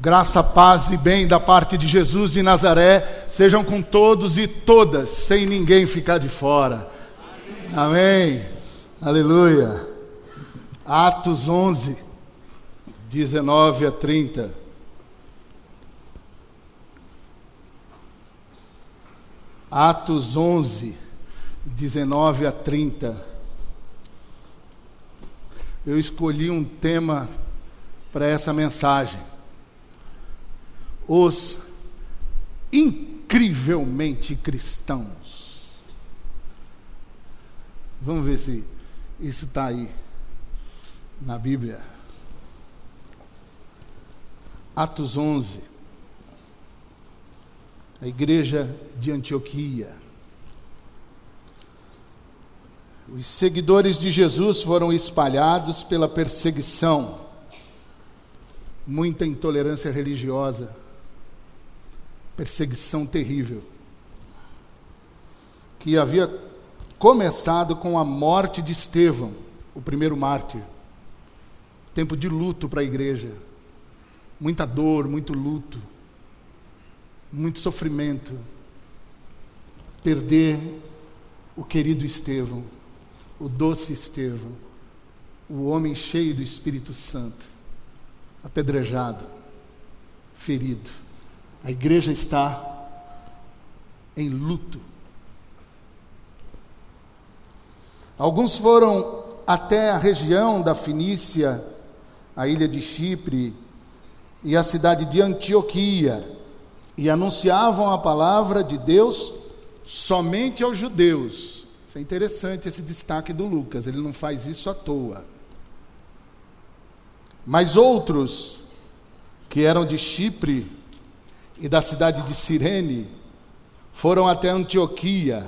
Graça, paz e bem da parte de Jesus de Nazaré sejam com todos e todas, sem ninguém ficar de fora. Amém. Amém. Aleluia. Atos 11, 19 a 30. Atos 11, 19 a 30. Eu escolhi um tema para essa mensagem os incrivelmente cristãos. Vamos ver se isso está aí na Bíblia. Atos 11. A igreja de Antioquia. Os seguidores de Jesus foram espalhados pela perseguição, muita intolerância religiosa perseguição terrível, que havia começado com a morte de Estevão, o primeiro mártir. Tempo de luto para a igreja, muita dor, muito luto, muito sofrimento. Perder o querido Estevão, o doce Estevão, o homem cheio do Espírito Santo, apedrejado, ferido. A igreja está em luto. Alguns foram até a região da Finícia, a ilha de Chipre e a cidade de Antioquia e anunciavam a palavra de Deus somente aos judeus. Isso é interessante esse destaque do Lucas, ele não faz isso à toa. Mas outros que eram de Chipre e da cidade de Cirene foram até Antioquia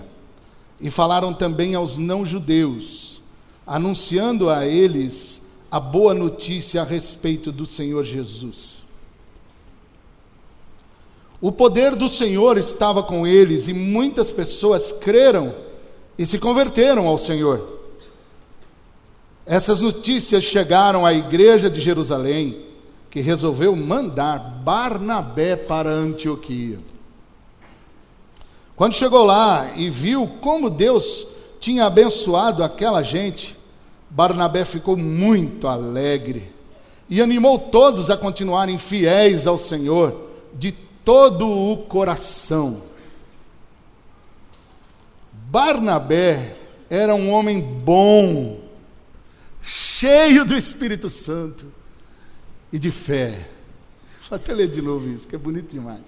e falaram também aos não-judeus, anunciando a eles a boa notícia a respeito do Senhor Jesus. O poder do Senhor estava com eles e muitas pessoas creram e se converteram ao Senhor. Essas notícias chegaram à igreja de Jerusalém que resolveu mandar Barnabé para Antioquia. Quando chegou lá e viu como Deus tinha abençoado aquela gente, Barnabé ficou muito alegre e animou todos a continuarem fiéis ao Senhor de todo o coração. Barnabé era um homem bom, cheio do Espírito Santo e de fé. Vou até ler de novo isso, que é bonito demais.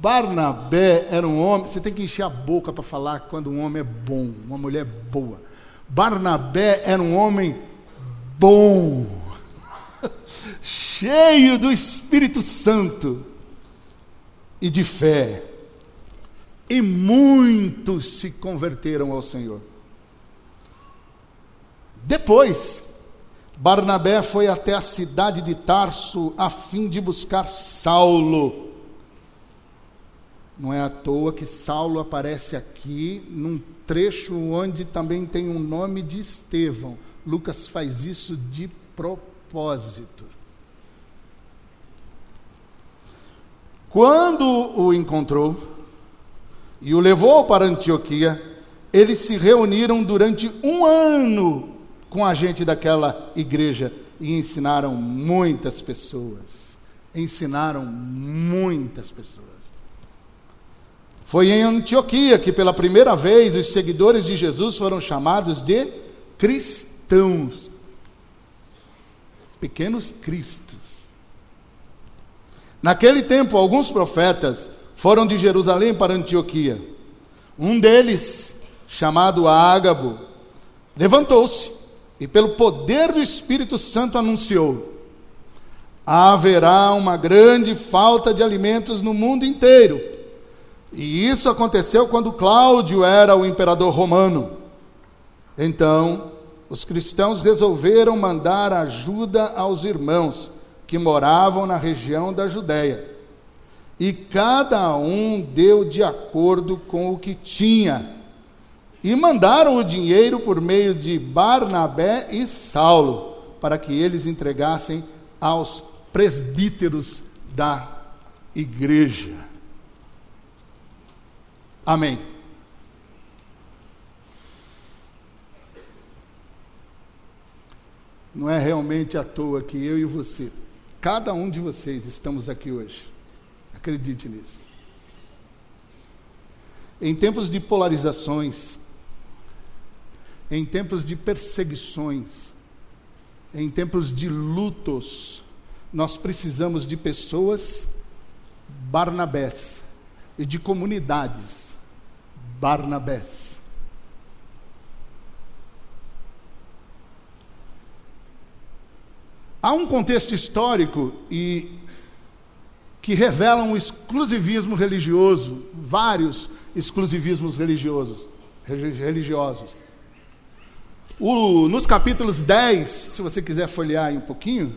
Barnabé era um homem, você tem que encher a boca para falar quando um homem é bom, uma mulher é boa. Barnabé era um homem bom, cheio do Espírito Santo e de fé. E muitos se converteram ao Senhor. Depois, Barnabé foi até a cidade de Tarso a fim de buscar Saulo. Não é à toa que Saulo aparece aqui num trecho onde também tem um nome de Estevão. Lucas faz isso de propósito. Quando o encontrou e o levou para Antioquia, eles se reuniram durante um ano com a gente daquela igreja e ensinaram muitas pessoas. Ensinaram muitas pessoas. Foi em Antioquia que pela primeira vez os seguidores de Jesus foram chamados de cristãos. Pequenos cristos. Naquele tempo, alguns profetas foram de Jerusalém para Antioquia. Um deles, chamado Ágabo, levantou-se e pelo poder do Espírito Santo anunciou: haverá uma grande falta de alimentos no mundo inteiro. E isso aconteceu quando Cláudio era o imperador romano. Então, os cristãos resolveram mandar ajuda aos irmãos que moravam na região da Judéia. E cada um deu de acordo com o que tinha e mandaram o dinheiro por meio de Barnabé e Saulo, para que eles entregassem aos presbíteros da igreja. Amém. Não é realmente à toa que eu e você, cada um de vocês, estamos aqui hoje. Acredite nisso. Em tempos de polarizações, em tempos de perseguições, em tempos de lutos, nós precisamos de pessoas Barnabés e de comunidades Barnabés. Há um contexto histórico e que revela um exclusivismo religioso, vários exclusivismos religiosos, religiosos. O, nos capítulos 10, se você quiser folhear aí um pouquinho,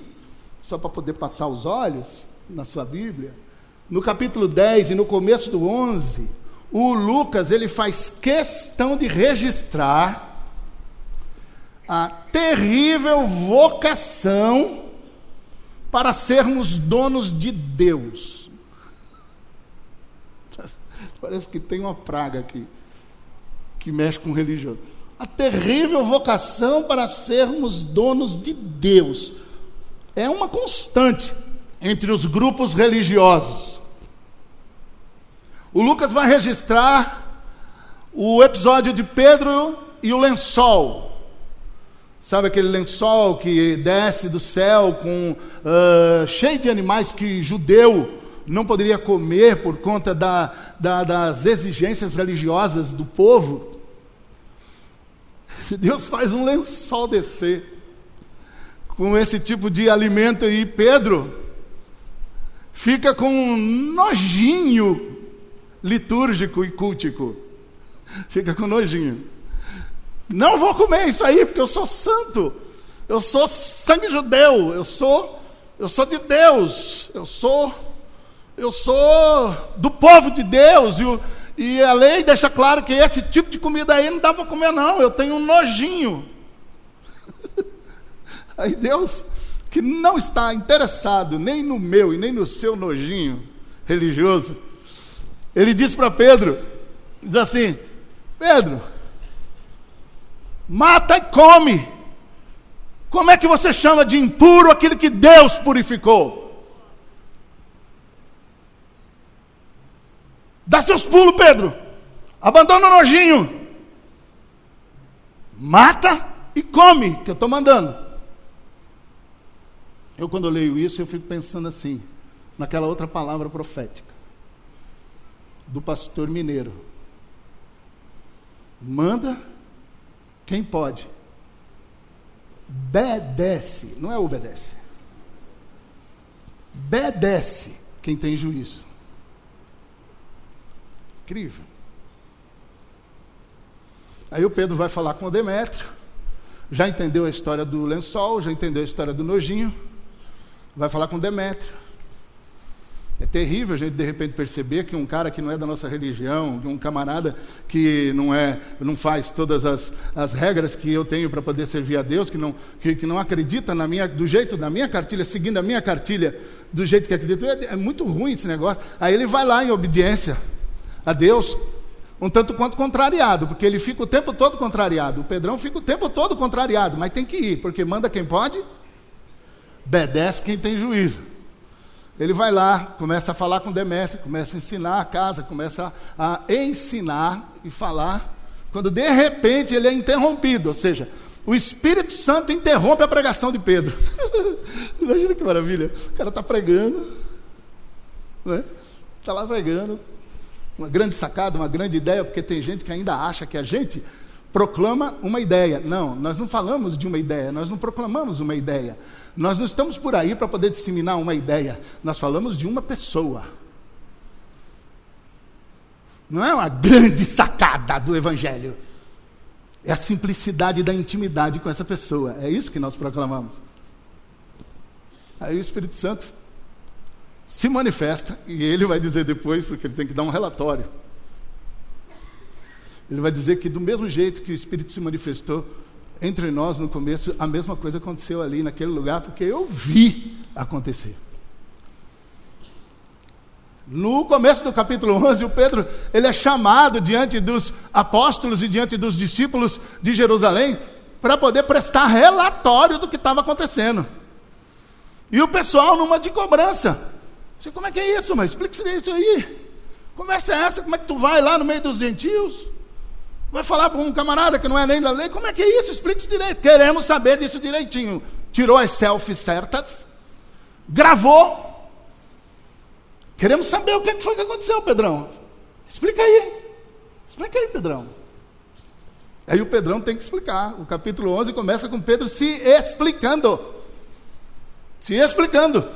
só para poder passar os olhos na sua Bíblia, no capítulo 10 e no começo do 11, o Lucas ele faz questão de registrar a terrível vocação para sermos donos de Deus. Parece que tem uma praga aqui que mexe com religião a terrível vocação para sermos donos de Deus. É uma constante entre os grupos religiosos. O Lucas vai registrar o episódio de Pedro e o lençol. Sabe aquele lençol que desce do céu com uh, cheio de animais que judeu não poderia comer por conta da, da, das exigências religiosas do povo? Deus faz um lençol descer com esse tipo de alimento e Pedro fica com um nojinho litúrgico e cultico. Fica com nojinho. Não vou comer isso aí porque eu sou santo. Eu sou sangue judeu, eu sou eu sou de Deus, eu sou eu sou do povo de Deus e o, e a lei deixa claro que esse tipo de comida aí não dá para comer, não. Eu tenho um nojinho. Aí Deus, que não está interessado nem no meu e nem no seu nojinho religioso, ele diz para Pedro: diz assim, Pedro, mata e come. Como é que você chama de impuro aquilo que Deus purificou? Dá seus pulos, Pedro. Abandona o nojinho. Mata e come, que eu estou mandando. Eu, quando eu leio isso, eu fico pensando assim, naquela outra palavra profética, do pastor mineiro. Manda quem pode. Bedece, não é obedece. Bedece quem tem juízo. Incrível. Aí o Pedro vai falar com o Demétrio, já entendeu a história do lençol, já entendeu a história do nojinho, vai falar com o Demétrio. É terrível a gente de repente perceber que um cara que não é da nossa religião, um camarada que não é, não faz todas as, as regras que eu tenho para poder servir a Deus, que não, que, que, não acredita na minha, do jeito da minha cartilha, seguindo a minha cartilha, do jeito que acredita, é, é muito ruim esse negócio. Aí ele vai lá em obediência a Deus, um tanto quanto contrariado, porque ele fica o tempo todo contrariado. O Pedrão fica o tempo todo contrariado, mas tem que ir, porque manda quem pode, obedece quem tem juízo. Ele vai lá, começa a falar com Demétrio, começa a ensinar a casa, começa a, ensinar e falar, quando de repente ele é interrompido, ou seja, o Espírito Santo interrompe a pregação de Pedro. Imagina que maravilha. O cara está pregando, está né? Tá lá pregando, uma grande sacada, uma grande ideia, porque tem gente que ainda acha que a gente proclama uma ideia. Não, nós não falamos de uma ideia, nós não proclamamos uma ideia. Nós não estamos por aí para poder disseminar uma ideia, nós falamos de uma pessoa. Não é uma grande sacada do Evangelho. É a simplicidade da intimidade com essa pessoa. É isso que nós proclamamos. Aí o Espírito Santo se manifesta, e ele vai dizer depois, porque ele tem que dar um relatório. Ele vai dizer que, do mesmo jeito que o Espírito se manifestou entre nós no começo, a mesma coisa aconteceu ali naquele lugar, porque eu vi acontecer. No começo do capítulo 11, o Pedro, ele é chamado diante dos apóstolos e diante dos discípulos de Jerusalém para poder prestar relatório do que estava acontecendo. E o pessoal numa de cobrança. Você, como é que é isso, mas explica isso aí. Conversa é essa? Como é que tu vai lá no meio dos gentios? Vai falar para um camarada que não é nem da lei? Como é que é isso? Explica isso direito. Queremos saber disso direitinho. Tirou as selfies certas, gravou. Queremos saber o que foi que aconteceu, Pedrão. Explica aí. Explica aí, Pedrão. Aí o Pedrão tem que explicar. O capítulo 11 começa com Pedro se explicando. Se explicando.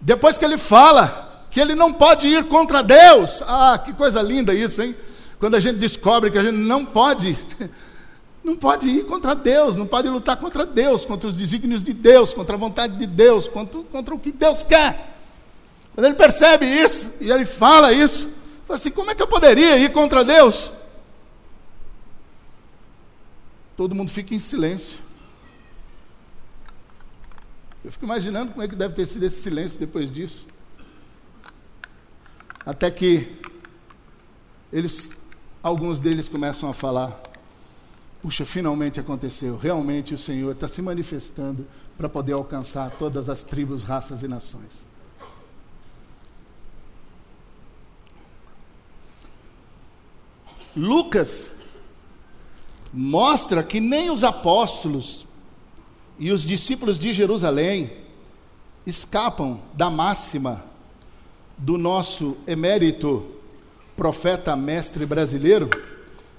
Depois que ele fala que ele não pode ir contra Deus. Ah, que coisa linda isso, hein? Quando a gente descobre que a gente não pode, não pode ir contra Deus, não pode lutar contra Deus, contra os desígnios de Deus, contra a vontade de Deus, contra, contra o que Deus quer. Quando ele percebe isso e ele fala isso, fala assim: como é que eu poderia ir contra Deus? Todo mundo fica em silêncio. Eu fico imaginando como é que deve ter sido esse silêncio depois disso. Até que eles alguns deles começam a falar: puxa, finalmente aconteceu, realmente o Senhor está se manifestando para poder alcançar todas as tribos, raças e nações. Lucas mostra que nem os apóstolos e os discípulos de Jerusalém escapam da máxima do nosso emérito profeta mestre brasileiro,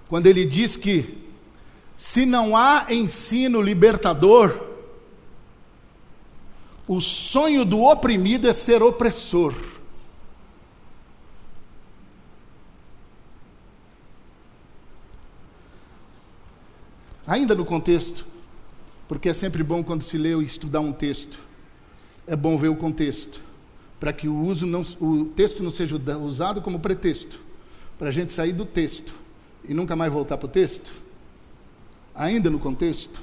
quando ele diz que se não há ensino libertador, o sonho do oprimido é ser opressor. Ainda no contexto, porque é sempre bom quando se lê e estudar um texto, é bom ver o contexto, para que o, uso não, o texto não seja usado como pretexto para a gente sair do texto e nunca mais voltar para o texto? Ainda no contexto?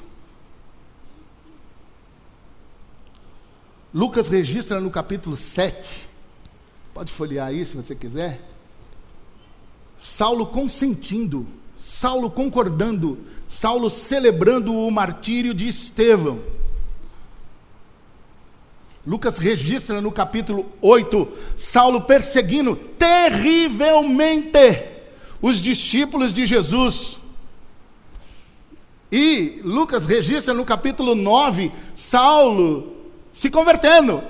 Lucas registra no capítulo 7, pode folhear aí se você quiser. Saulo consentindo, Saulo concordando, Saulo celebrando o martírio de Estevão. Lucas registra no capítulo 8, Saulo perseguindo terrivelmente os discípulos de Jesus. E Lucas registra no capítulo 9, Saulo se convertendo.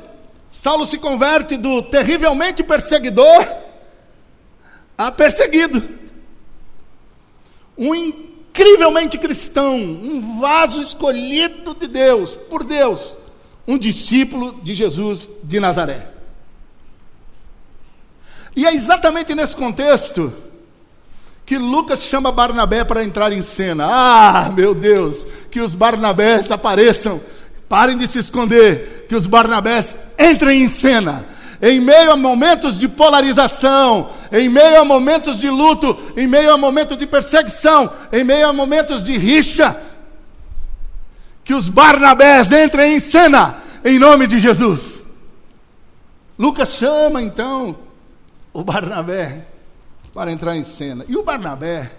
Saulo se converte do terrivelmente perseguidor a perseguido. Um incrivelmente cristão, um vaso escolhido de Deus, por Deus um discípulo de Jesus de Nazaré. E é exatamente nesse contexto que Lucas chama Barnabé para entrar em cena. Ah, meu Deus, que os Barnabés apareçam, parem de se esconder, que os Barnabés entrem em cena. Em meio a momentos de polarização, em meio a momentos de luto, em meio a momentos de perseguição, em meio a momentos de rixa, que os Barnabés entrem em cena, em nome de Jesus. Lucas chama então o Barnabé para entrar em cena. E o Barnabé,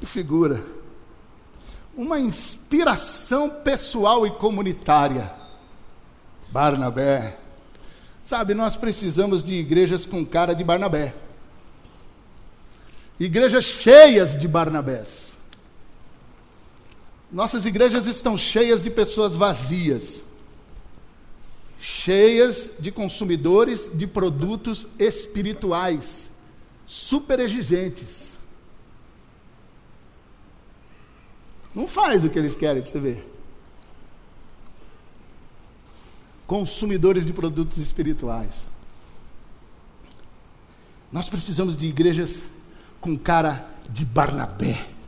que figura, uma inspiração pessoal e comunitária. Barnabé. Sabe, nós precisamos de igrejas com cara de Barnabé. Igrejas cheias de Barnabés. Nossas igrejas estão cheias de pessoas vazias, cheias de consumidores de produtos espirituais, super exigentes. Não faz o que eles querem para você ver. Consumidores de produtos espirituais. Nós precisamos de igrejas com cara de Barnabé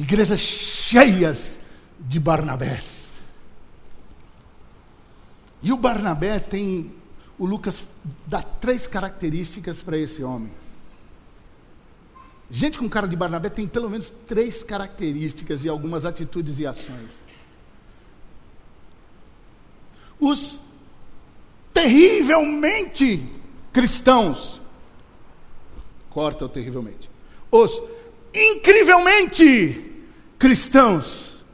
igrejas cheias de Barnabés. E o Barnabé tem, o Lucas dá três características para esse homem. Gente com cara de Barnabé tem pelo menos três características e algumas atitudes e ações. Os terrivelmente cristãos. Corta o terrivelmente. Os incrivelmente cristãos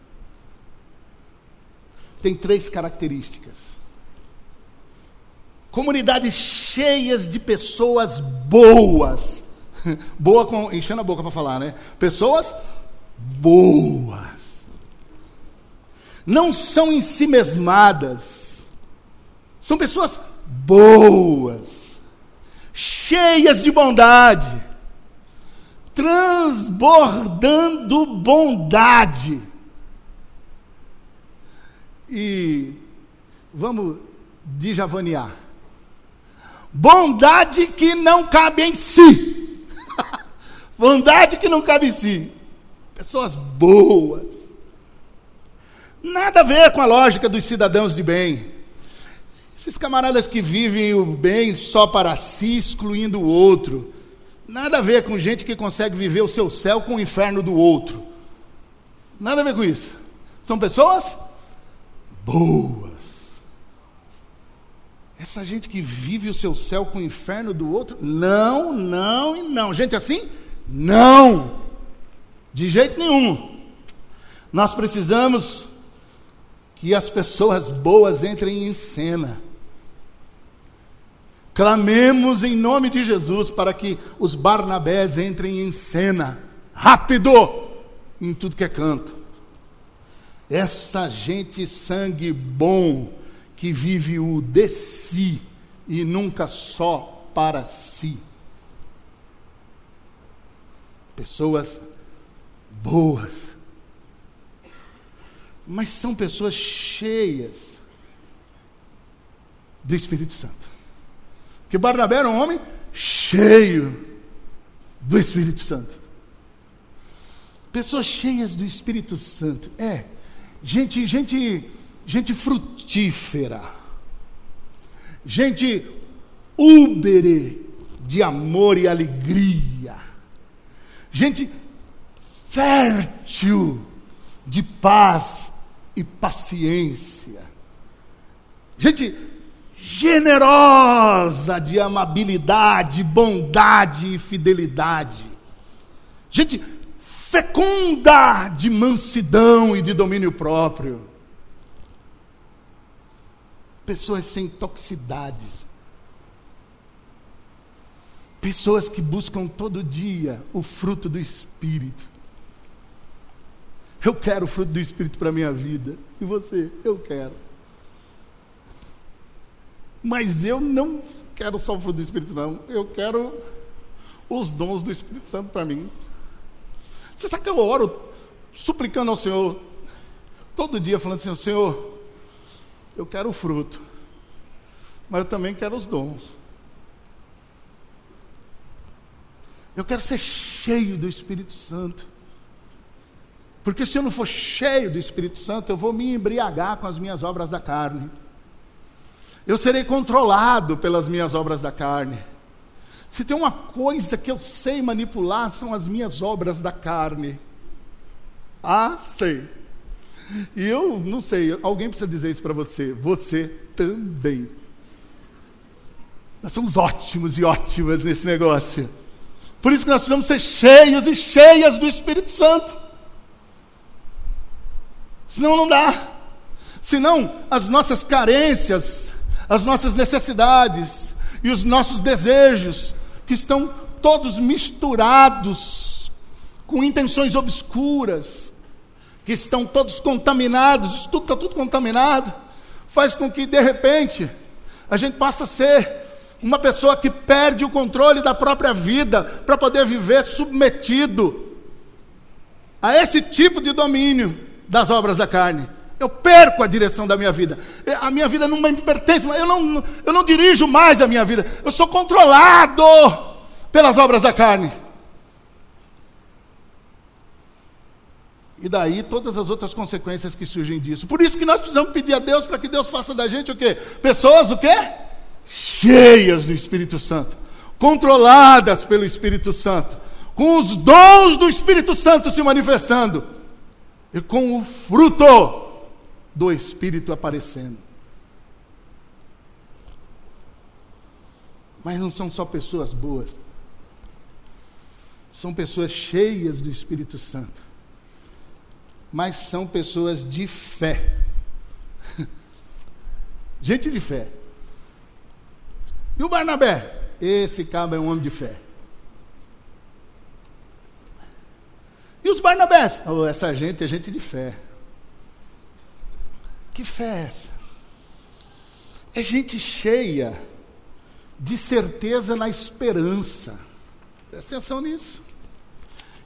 têm três características. Comunidades cheias de pessoas boas. Boa com enchendo a boca para falar, né? Pessoas boas. Não são em si mesmadas. São pessoas boas, cheias de bondade, transbordando bondade. E vamos dijavanear. Bondade que não cabe em si. bondade que não cabe em si. Pessoas boas. Nada a ver com a lógica dos cidadãos de bem. Esses camaradas que vivem o bem só para si, excluindo o outro. Nada a ver com gente que consegue viver o seu céu com o inferno do outro. Nada a ver com isso. São pessoas boas. Essa gente que vive o seu céu com o inferno do outro, não, não e não. Gente assim, não. De jeito nenhum. Nós precisamos que as pessoas boas entrem em cena. Clamemos em nome de Jesus para que os Barnabés entrem em cena, rápido, em tudo que é canto. Essa gente sangue bom, que vive o de si e nunca só para si. Pessoas boas, mas são pessoas cheias do Espírito Santo. Que Barnabé era um homem cheio do Espírito Santo. Pessoas cheias do Espírito Santo. É, gente, gente, gente frutífera. Gente úbere de amor e alegria. Gente fértil de paz e paciência. Gente generosa de amabilidade, bondade e fidelidade. Gente fecunda de mansidão e de domínio próprio. Pessoas sem toxicidades. Pessoas que buscam todo dia o fruto do Espírito. Eu quero o fruto do Espírito para a minha vida. E você? Eu quero. Mas eu não quero só o fruto do Espírito, não. Eu quero os dons do Espírito Santo para mim. Você sabe que eu oro suplicando ao Senhor, todo dia falando assim, Senhor, eu quero o fruto, mas eu também quero os dons. Eu quero ser cheio do Espírito Santo. Porque se eu não for cheio do Espírito Santo, eu vou me embriagar com as minhas obras da carne. Eu serei controlado pelas minhas obras da carne. Se tem uma coisa que eu sei manipular, são as minhas obras da carne. Ah, sei. E eu não sei, alguém precisa dizer isso para você. Você também. Nós somos ótimos e ótimas nesse negócio. Por isso que nós precisamos ser cheios e cheias do Espírito Santo. Senão não dá. Senão as nossas carências, as nossas necessidades e os nossos desejos, que estão todos misturados com intenções obscuras, que estão todos contaminados, tudo está tudo contaminado, faz com que de repente a gente passe a ser uma pessoa que perde o controle da própria vida para poder viver submetido a esse tipo de domínio das obras da carne. Eu perco a direção da minha vida. A minha vida não me pertence, eu não, eu não dirijo mais a minha vida. Eu sou controlado pelas obras da carne. E daí todas as outras consequências que surgem disso. Por isso que nós precisamos pedir a Deus para que Deus faça da gente o quê? Pessoas o quê? Cheias do Espírito Santo, controladas pelo Espírito Santo, com os dons do Espírito Santo se manifestando e com o fruto do Espírito aparecendo. Mas não são só pessoas boas. São pessoas cheias do Espírito Santo. Mas são pessoas de fé. Gente de fé. E o Barnabé? Esse cabo é um homem de fé. E os Barnabés? Oh, essa gente é gente de fé. Que fé é essa? É gente cheia de certeza na esperança. Presta atenção nisso.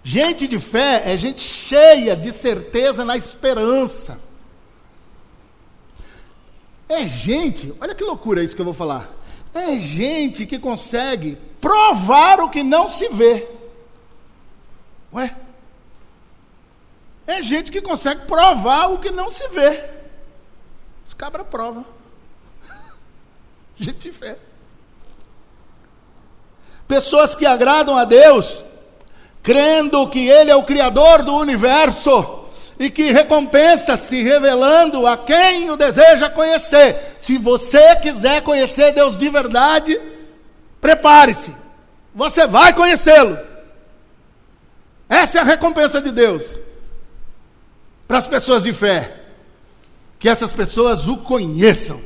Gente de fé é gente cheia de certeza na esperança. É gente, olha que loucura isso que eu vou falar. É gente que consegue provar o que não se vê. Ué? É gente que consegue provar o que não se vê. Os cabra prova. Gente de fé. Pessoas que agradam a Deus, crendo que Ele é o Criador do universo e que recompensa se revelando a quem o deseja conhecer. Se você quiser conhecer Deus de verdade, prepare-se, você vai conhecê-lo. Essa é a recompensa de Deus para as pessoas de fé, que essas pessoas o conheçam.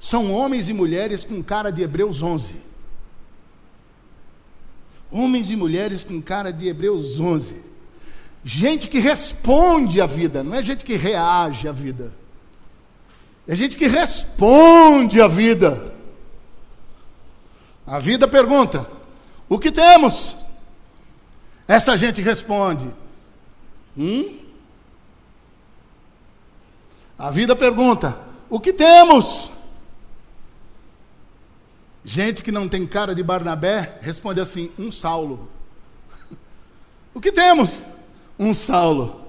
São homens e mulheres com cara de Hebreus 11. Homens e mulheres com cara de Hebreus 11. Gente que responde à vida, não é gente que reage à vida. É gente que responde à vida. A vida pergunta: o que temos? Essa gente responde: Hum? A vida pergunta: o que temos? Gente que não tem cara de Barnabé responde assim: um Saulo. o que temos? Um Saulo.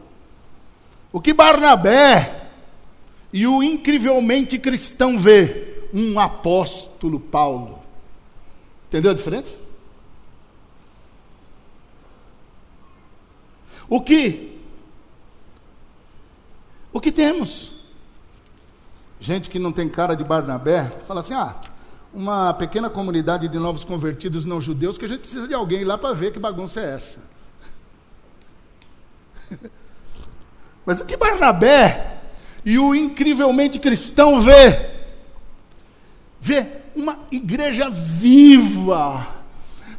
O que Barnabé e o incrivelmente cristão vê? Um apóstolo Paulo. Entendeu a diferença? O que o que temos? Gente que não tem cara de Barnabé, fala assim: ah, uma pequena comunidade de novos convertidos não judeus que a gente precisa de alguém lá para ver que bagunça é essa. Mas o que Barnabé e o incrivelmente cristão vê? Vê uma igreja viva,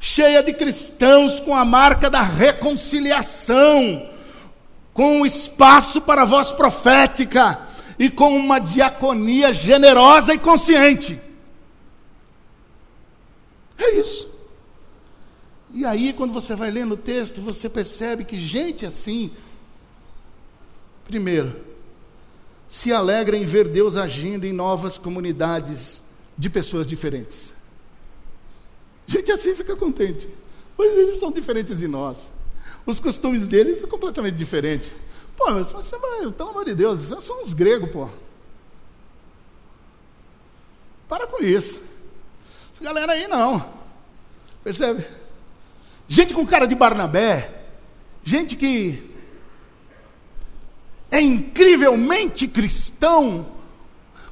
cheia de cristãos com a marca da reconciliação com espaço para a voz profética e com uma diaconia generosa e consciente. É isso. E aí, quando você vai lendo o texto, você percebe que gente assim, primeiro, se alegra em ver Deus agindo em novas comunidades de pessoas diferentes. Gente assim fica contente, pois eles são diferentes de nós. Os costumes deles são completamente diferentes. Pô, mas você vai, pelo amor de Deus, são uns gregos, pô. Para com isso. Essa galera aí não. Percebe? Gente com cara de Barnabé, gente que é incrivelmente cristão,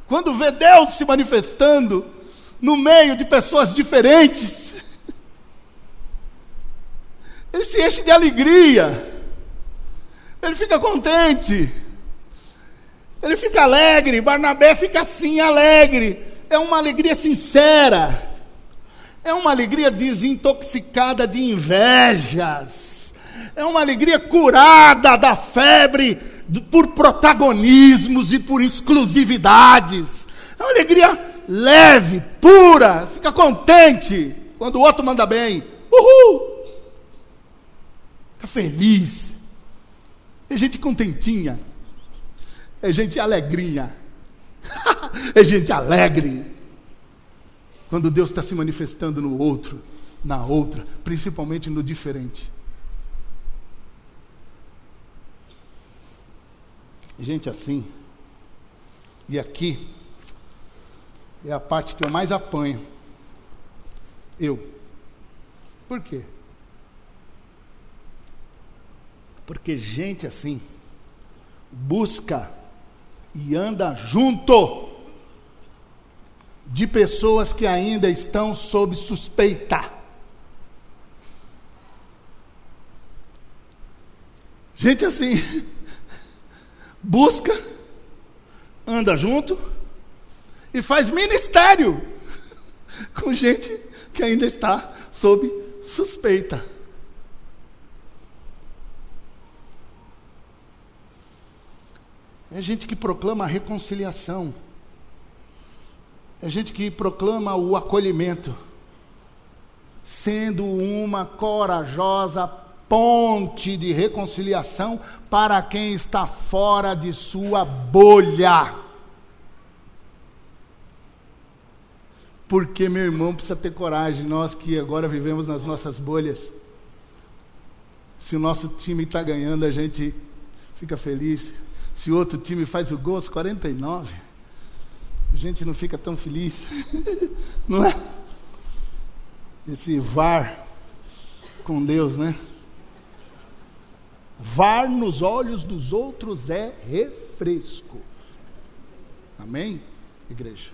quando vê Deus se manifestando no meio de pessoas diferentes, ele se enche de alegria, ele fica contente, ele fica alegre. Barnabé fica assim, alegre. É uma alegria sincera, é uma alegria desintoxicada de invejas, é uma alegria curada da febre por protagonismos e por exclusividades. É uma alegria leve, pura, fica contente quando o outro manda bem. Uhul! Fica feliz. É gente contentinha. É gente alegrinha. é gente alegre. Quando Deus está se manifestando no outro, na outra, principalmente no diferente. Gente assim. E aqui é a parte que eu mais apanho. Eu. Por quê? Porque gente assim busca e anda junto de pessoas que ainda estão sob suspeita. Gente assim, busca, anda junto e faz ministério com gente que ainda está sob suspeita. É gente que proclama a reconciliação. É gente que proclama o acolhimento. Sendo uma corajosa ponte de reconciliação para quem está fora de sua bolha. Porque, meu irmão, precisa ter coragem, nós que agora vivemos nas nossas bolhas. Se o nosso time está ganhando, a gente fica feliz. Se o outro time faz o gol aos 49, a gente não fica tão feliz. não é? Esse VAR com Deus, né? VAR nos olhos dos outros é refresco. Amém, igreja?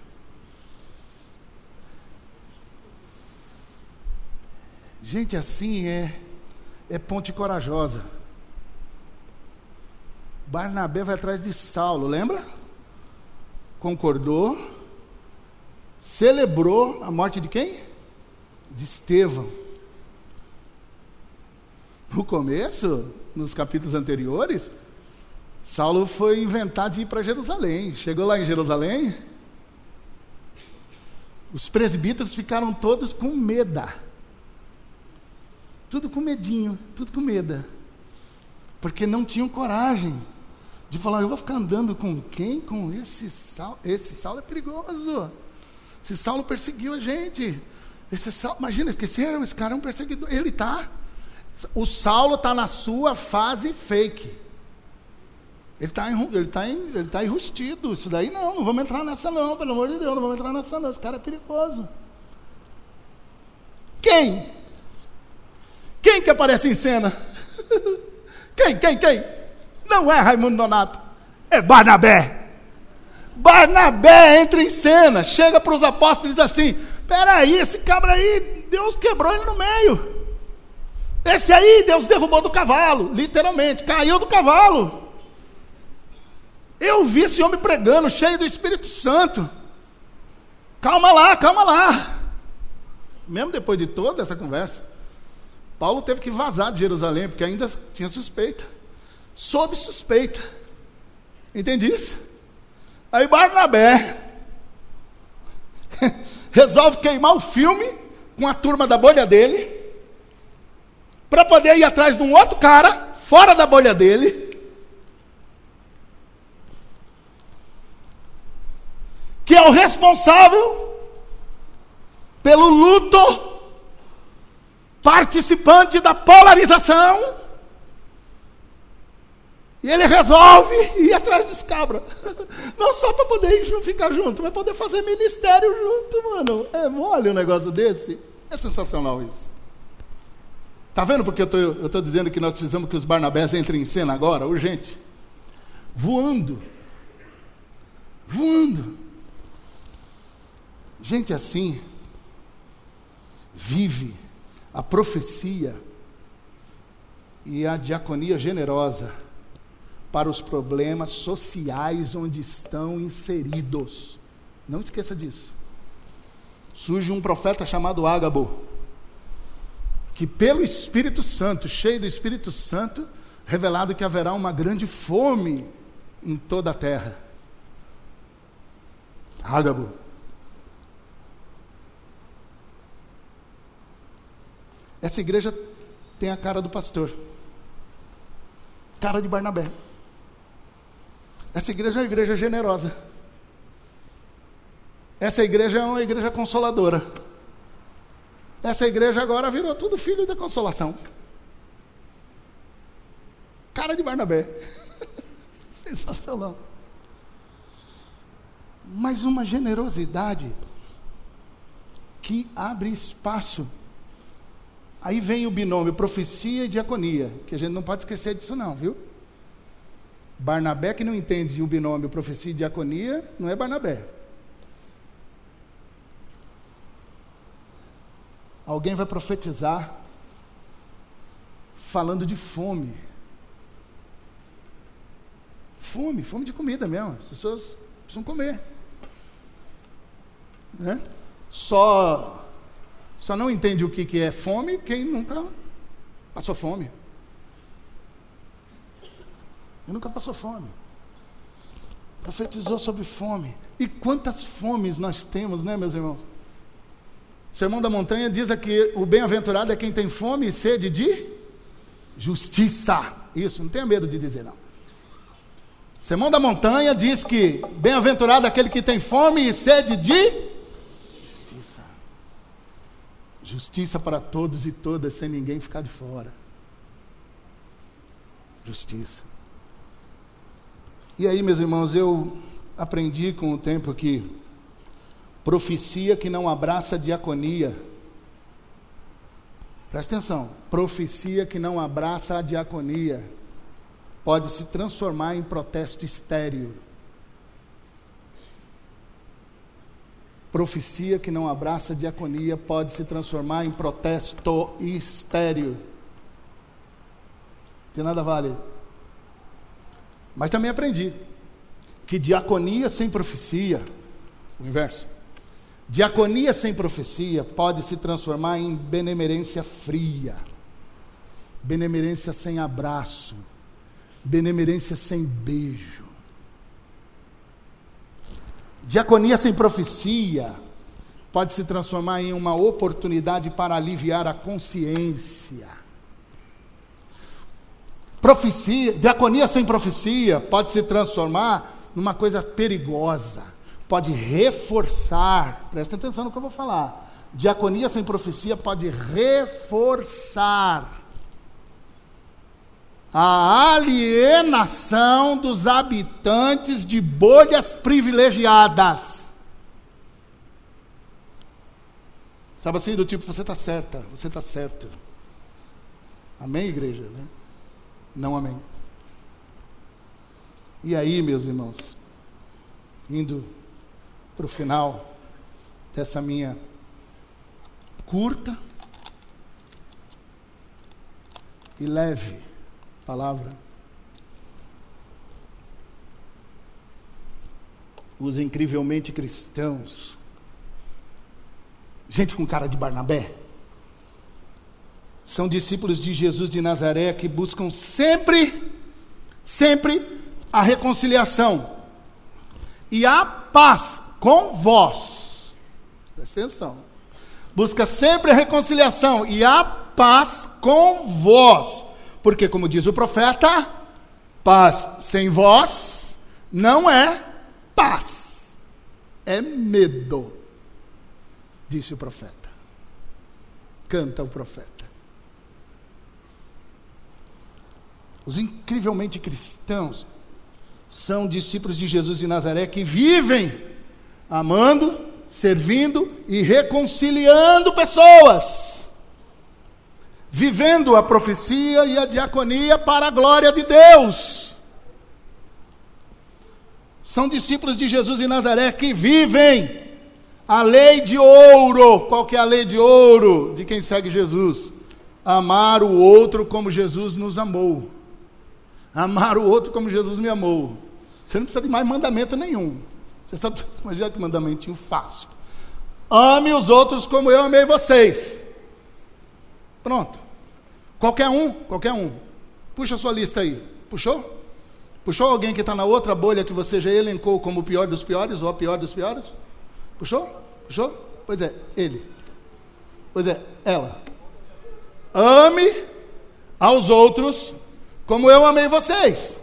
Gente assim é é ponte corajosa. Barnabé vai atrás de Saulo, lembra? Concordou, celebrou a morte de quem? De Estevão. No começo, nos capítulos anteriores, Saulo foi inventar de ir para Jerusalém. Chegou lá em Jerusalém, os presbíteros ficaram todos com medo. Tudo com medinho, tudo com medo. Porque não tinham coragem de falar, eu vou ficar andando com quem? Com esse Saulo. Esse Saulo é perigoso. Esse Saulo perseguiu a gente. Esse Saulo, imagina, esqueceram, esse cara é um perseguidor. Ele está o Saulo está na sua fase fake. Ele está ele tá ele tá enrustido. Isso daí não, não vamos entrar nessa não, pelo amor de Deus, não vamos entrar nessa não. Esse cara é perigoso. Quem? Quem que aparece em cena? quem, quem, quem? Não é Raimundo Donato, é Barnabé. Barnabé entra em cena, chega para os apóstolos e diz assim: peraí, esse cabra aí, Deus quebrou ele no meio. Esse aí Deus derrubou do cavalo, literalmente, caiu do cavalo. Eu vi esse homem pregando, cheio do Espírito Santo. Calma lá, calma lá. Mesmo depois de toda essa conversa, Paulo teve que vazar de Jerusalém, porque ainda tinha suspeita. Sob suspeita. Entende isso? Aí Barnabé resolve queimar o filme com a turma da bolha dele para poder ir atrás de um outro cara, fora da bolha dele, que é o responsável pelo luto, participante da polarização, e ele resolve ir atrás desse cabra. Não só para poder ficar junto, mas poder fazer ministério junto, mano. É mole um negócio desse. É sensacional isso. Está vendo porque eu estou dizendo que nós precisamos que os Barnabés entrem em cena agora, urgente? Voando. Voando. Gente assim vive a profecia e a diaconia generosa para os problemas sociais onde estão inseridos. Não esqueça disso. Surge um profeta chamado Ágabo que pelo Espírito Santo, cheio do Espírito Santo, revelado que haverá uma grande fome em toda a terra. Ágabo. Essa igreja tem a cara do pastor, cara de Barnabé. Essa igreja é uma igreja generosa. Essa igreja é uma igreja consoladora. Essa igreja agora virou tudo filho da consolação. Cara de Barnabé. Sensacional. Mas uma generosidade que abre espaço. Aí vem o binômio profecia e diaconia, que a gente não pode esquecer disso não, viu? Barnabé que não entende o binômio profecia e diaconia, não é Barnabé. alguém vai profetizar falando de fome. Fome, fome de comida mesmo. As pessoas precisam comer. Né? Só, só não entende o que, que é fome quem nunca passou fome. Quem nunca passou fome. Profetizou sobre fome. E quantas fomes nós temos, né, meus irmãos? Sermão da Montanha diz aqui: o bem-aventurado é quem tem fome e sede de justiça. Isso, não tenha medo de dizer, não. Sermão da Montanha diz que bem-aventurado é aquele que tem fome e sede de justiça. Justiça para todos e todas, sem ninguém ficar de fora. Justiça. E aí, meus irmãos, eu aprendi com o tempo que profecia que não abraça diaconia. Presta atenção, profecia que não abraça a diaconia pode se transformar em protesto estéreo. Profecia que não abraça a diaconia pode se transformar em protesto estéreo. De nada vale. Mas também aprendi que diaconia sem profecia, o inverso, diaconia sem profecia pode se transformar em benemerência fria, benemerência sem abraço, benemerência sem beijo. Diaconia sem profecia pode se transformar em uma oportunidade para aliviar a consciência. Profecia, diaconia sem profecia pode se transformar numa coisa perigosa, pode reforçar, presta atenção no que eu vou falar. Diaconia sem profecia pode reforçar a alienação dos habitantes de bolhas privilegiadas. Sabe assim, do tipo, você está certa, você está certo. Amém, igreja? Né? Não amém. E aí, meus irmãos, indo para o final dessa minha curta e leve palavra. Os incrivelmente cristãos, gente com cara de Barnabé, são discípulos de Jesus de Nazaré que buscam sempre, sempre a reconciliação e a paz com vós. Presta atenção. Busca sempre a reconciliação e a paz com vós porque, como diz o profeta, paz sem voz não é paz, é medo, disse o profeta. Canta o profeta. Os incrivelmente cristãos são discípulos de Jesus de Nazaré que vivem amando, servindo e reconciliando pessoas vivendo a profecia e a diaconia para a glória de Deus. São discípulos de Jesus em Nazaré que vivem a lei de ouro. Qual que é a lei de ouro de quem segue Jesus? Amar o outro como Jesus nos amou. Amar o outro como Jesus me amou. Você não precisa de mais mandamento nenhum. Você sabe, já que mandamentinho fácil. Ame os outros como eu amei vocês. Pronto. Qualquer um, qualquer um. Puxa a sua lista aí. Puxou? Puxou alguém que está na outra bolha que você já elencou como o pior dos piores ou a pior dos piores? Puxou? Puxou? Pois é, ele. Pois é, ela. Ame aos outros como eu amei vocês.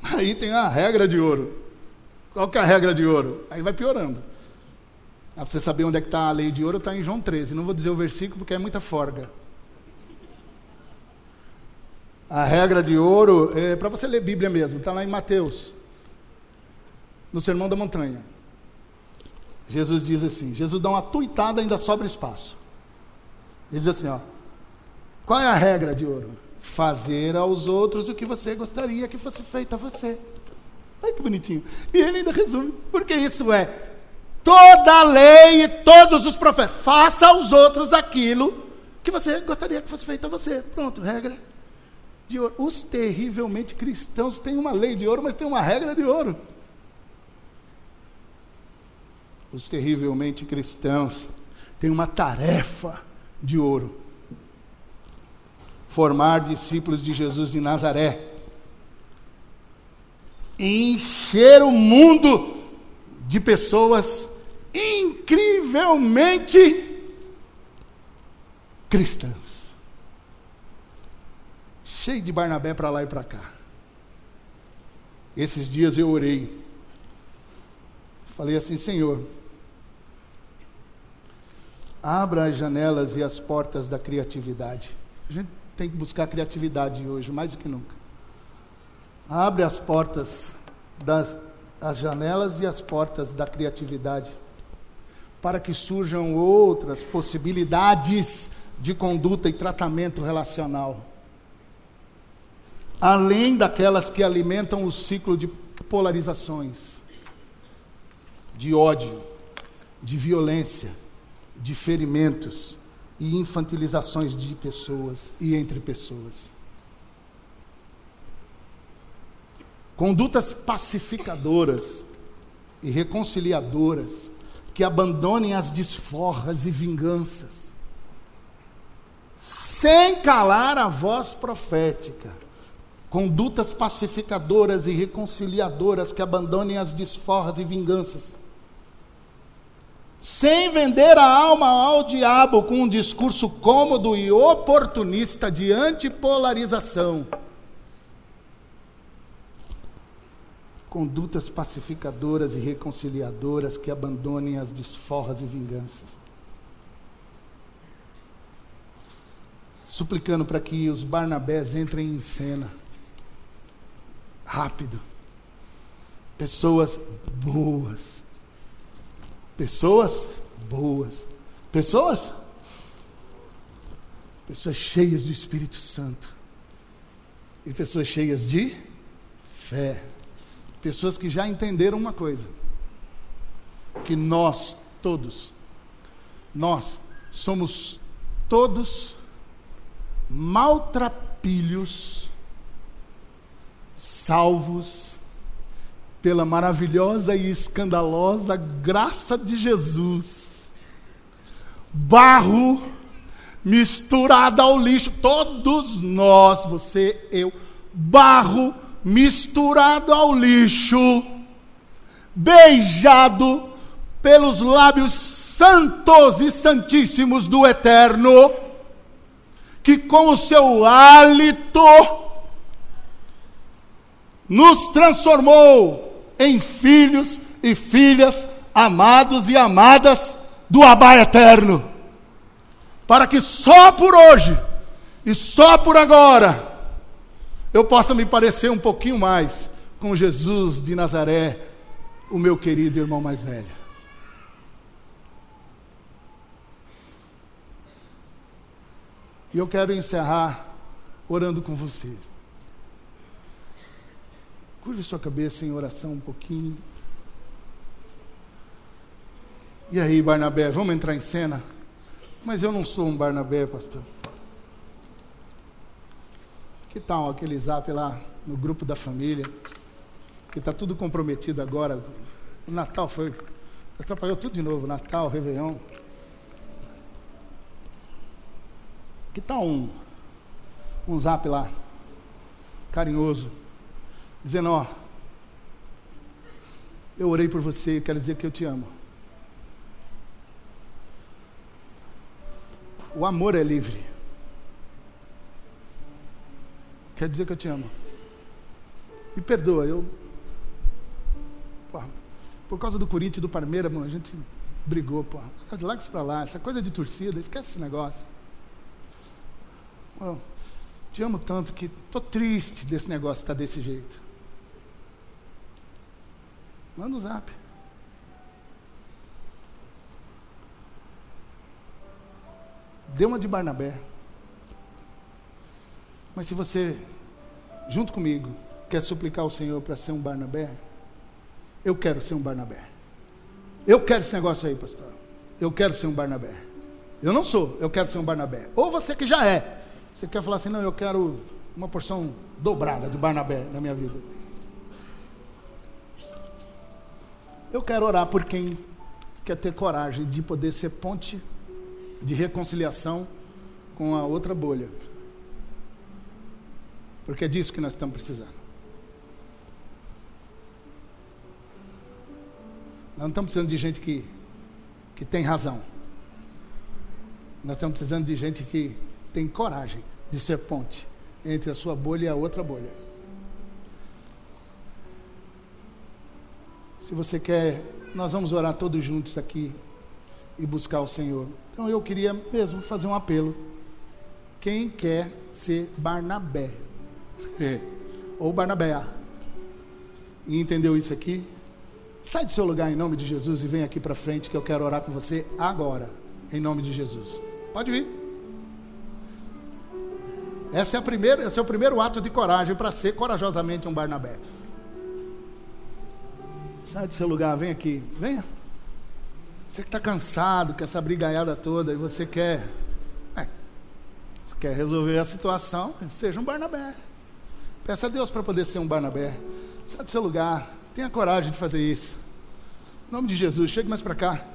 Aí tem a regra de ouro. Qual que é a regra de ouro? Aí vai piorando. Para você saber onde é que está a lei de ouro, está em João 13. Não vou dizer o versículo porque é muita forga. A regra de ouro é para você ler Bíblia mesmo, está lá em Mateus, no Sermão da Montanha. Jesus diz assim: Jesus dá uma tuitada, ainda sobra espaço. Ele diz assim: ó, qual é a regra de ouro? Fazer aos outros o que você gostaria que fosse feito a você. Olha que bonitinho. E ele ainda resume, porque isso é toda a lei e todos os profetas. Faça aos outros aquilo que você gostaria que fosse feito a você. Pronto, regra de ouro. Os terrivelmente cristãos têm uma lei de ouro, mas tem uma regra de ouro. Os terrivelmente cristãos têm uma tarefa de ouro: formar discípulos de Jesus de Nazaré, encher o mundo de pessoas incrivelmente cristãs. Cheio de Barnabé para lá e para cá. Esses dias eu orei. Falei assim, Senhor, abra as janelas e as portas da criatividade. A gente tem que buscar criatividade hoje, mais do que nunca. Abre as portas das as janelas e as portas da criatividade para que surjam outras possibilidades de conduta e tratamento relacional. Além daquelas que alimentam o ciclo de polarizações, de ódio, de violência, de ferimentos e infantilizações de pessoas e entre pessoas. Condutas pacificadoras e reconciliadoras que abandonem as desforras e vinganças, sem calar a voz profética. Condutas pacificadoras e reconciliadoras que abandonem as desforras e vinganças. Sem vender a alma ao diabo com um discurso cômodo e oportunista de antipolarização condutas pacificadoras e reconciliadoras que abandonem as desforras e vinganças. Suplicando para que os Barnabés entrem em cena. Rápido. Pessoas boas. Pessoas boas. Pessoas? Pessoas cheias do Espírito Santo. E pessoas cheias de fé. Pessoas que já entenderam uma coisa: que nós todos, nós somos todos maltrapilhos, salvos pela maravilhosa e escandalosa graça de Jesus. Barro misturado ao lixo, todos nós, você, eu, barro misturado ao lixo, beijado pelos lábios santos e santíssimos do Eterno, que com o seu hálito nos transformou em filhos e filhas amados e amadas do Abá Eterno, para que só por hoje e só por agora eu possa me parecer um pouquinho mais com Jesus de Nazaré, o meu querido irmão mais velho. E eu quero encerrar orando com você. Curve sua cabeça em oração um pouquinho. E aí, Barnabé, vamos entrar em cena? Mas eu não sou um Barnabé, pastor. Que tal aquele zap lá no grupo da família? Que está tudo comprometido agora. O Natal foi. Atrapalhou tudo de novo. Natal, Réveillon. Que tal um, um zap lá? Carinhoso. Dizendo, ó. Eu orei por você e quero dizer que eu te amo. O amor é livre. Quer dizer que eu te amo. Me perdoa, eu. Porra, por causa do Corinthians e do Parmeira, mano, a gente brigou, pô. Larga isso pra lá, essa coisa de torcida, esquece esse negócio. Te amo tanto que tô triste desse negócio estar tá desse jeito. Manda um zap. Dê uma de Barnabé. Mas se você, junto comigo, quer suplicar ao Senhor para ser um Barnabé, eu quero ser um Barnabé. Eu quero esse negócio aí, pastor. Eu quero ser um Barnabé. Eu não sou, eu quero ser um Barnabé. Ou você que já é. Você quer falar assim, não, eu quero uma porção dobrada de Barnabé na minha vida. Eu quero orar por quem quer ter coragem de poder ser ponte de reconciliação com a outra bolha. Porque é disso que nós estamos precisando. Nós não estamos precisando de gente que, que tem razão. Nós estamos precisando de gente que tem coragem de ser ponte entre a sua bolha e a outra bolha. Se você quer, nós vamos orar todos juntos aqui e buscar o Senhor. Então eu queria mesmo fazer um apelo. Quem quer ser Barnabé? É. Ou Barnabé? E entendeu isso aqui? Sai do seu lugar em nome de Jesus e vem aqui para frente que eu quero orar com você agora, em nome de Jesus. Pode vir. Esse é, a primeira, esse é o primeiro ato de coragem para ser corajosamente um Barnabé. Sai do seu lugar, vem aqui, venha. Você que está cansado com essa brigaiada toda e você quer, é, você quer resolver a situação, seja um Barnabé. Peça a Deus para poder ser um Barnabé. Sai do seu lugar, Tenha coragem de fazer isso. Em nome de Jesus, chegue mais para cá.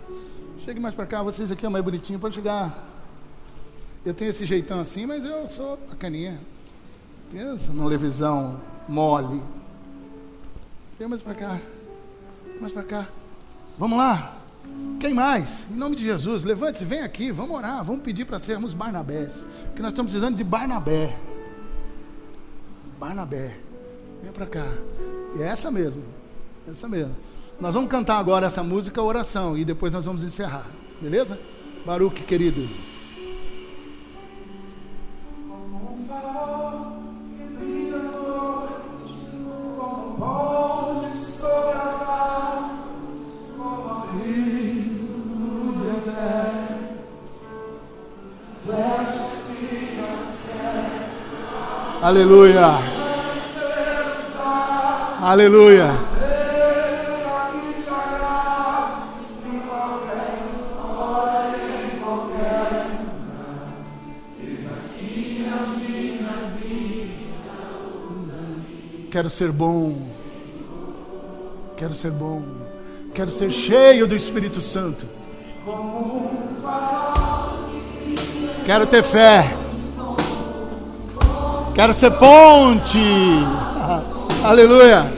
Chegue mais para cá. Vocês aqui é mais bonitinho, pode chegar. Eu tenho esse jeitão assim, mas eu sou bacaninha. Pensa numa levisão mole. Vem mais para cá. Mais para cá. Vamos lá. Quem mais? Em nome de Jesus, levante-se, vem aqui, vamos orar, vamos pedir para sermos Barnabés. Que nós estamos precisando de Barnabé. Barnabé. Vem para cá. E é essa mesmo. Essa mesmo. Nós vamos cantar agora essa música oração e depois nós vamos encerrar. Beleza? Baruque, querido. Aleluia. Aleluia. Quero ser bom. Quero ser bom. Quero ser cheio do Espírito Santo. Quero ter fé. Quero ser ponte. Aleluia.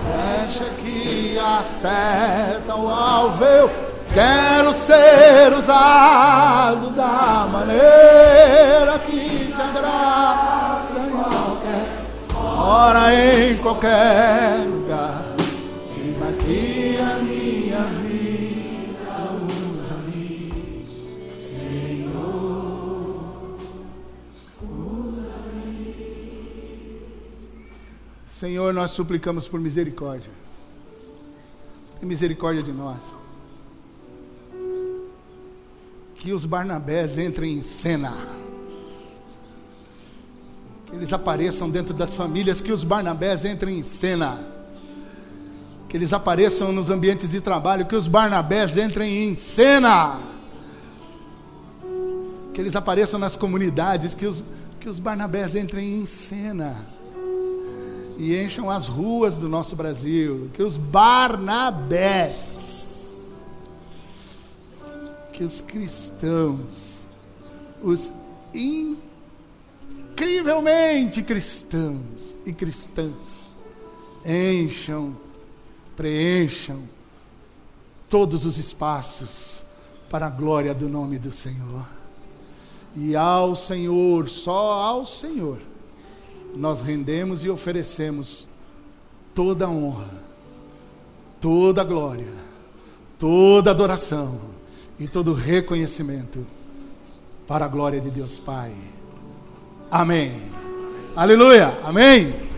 Fecha que acerta o alvo. Quero ser usado da maneira que te agrada em qualquer hora, em qualquer Senhor, nós suplicamos por misericórdia. Tem misericórdia de nós que os Barnabés entrem em cena. Que eles apareçam dentro das famílias, que os Barnabés entrem em cena. Que eles apareçam nos ambientes de trabalho, que os Barnabés entrem em cena. Que eles apareçam nas comunidades, que os, que os Barnabés entrem em cena. E encham as ruas do nosso Brasil. Que os Barnabés que os cristãos, os incrivelmente cristãos e cristãs, encham, preencham todos os espaços para a glória do nome do Senhor. E ao Senhor, só ao Senhor, nós rendemos e oferecemos toda a honra, toda a glória, toda a adoração e todo reconhecimento para a glória de Deus Pai. Amém. Aleluia. Amém.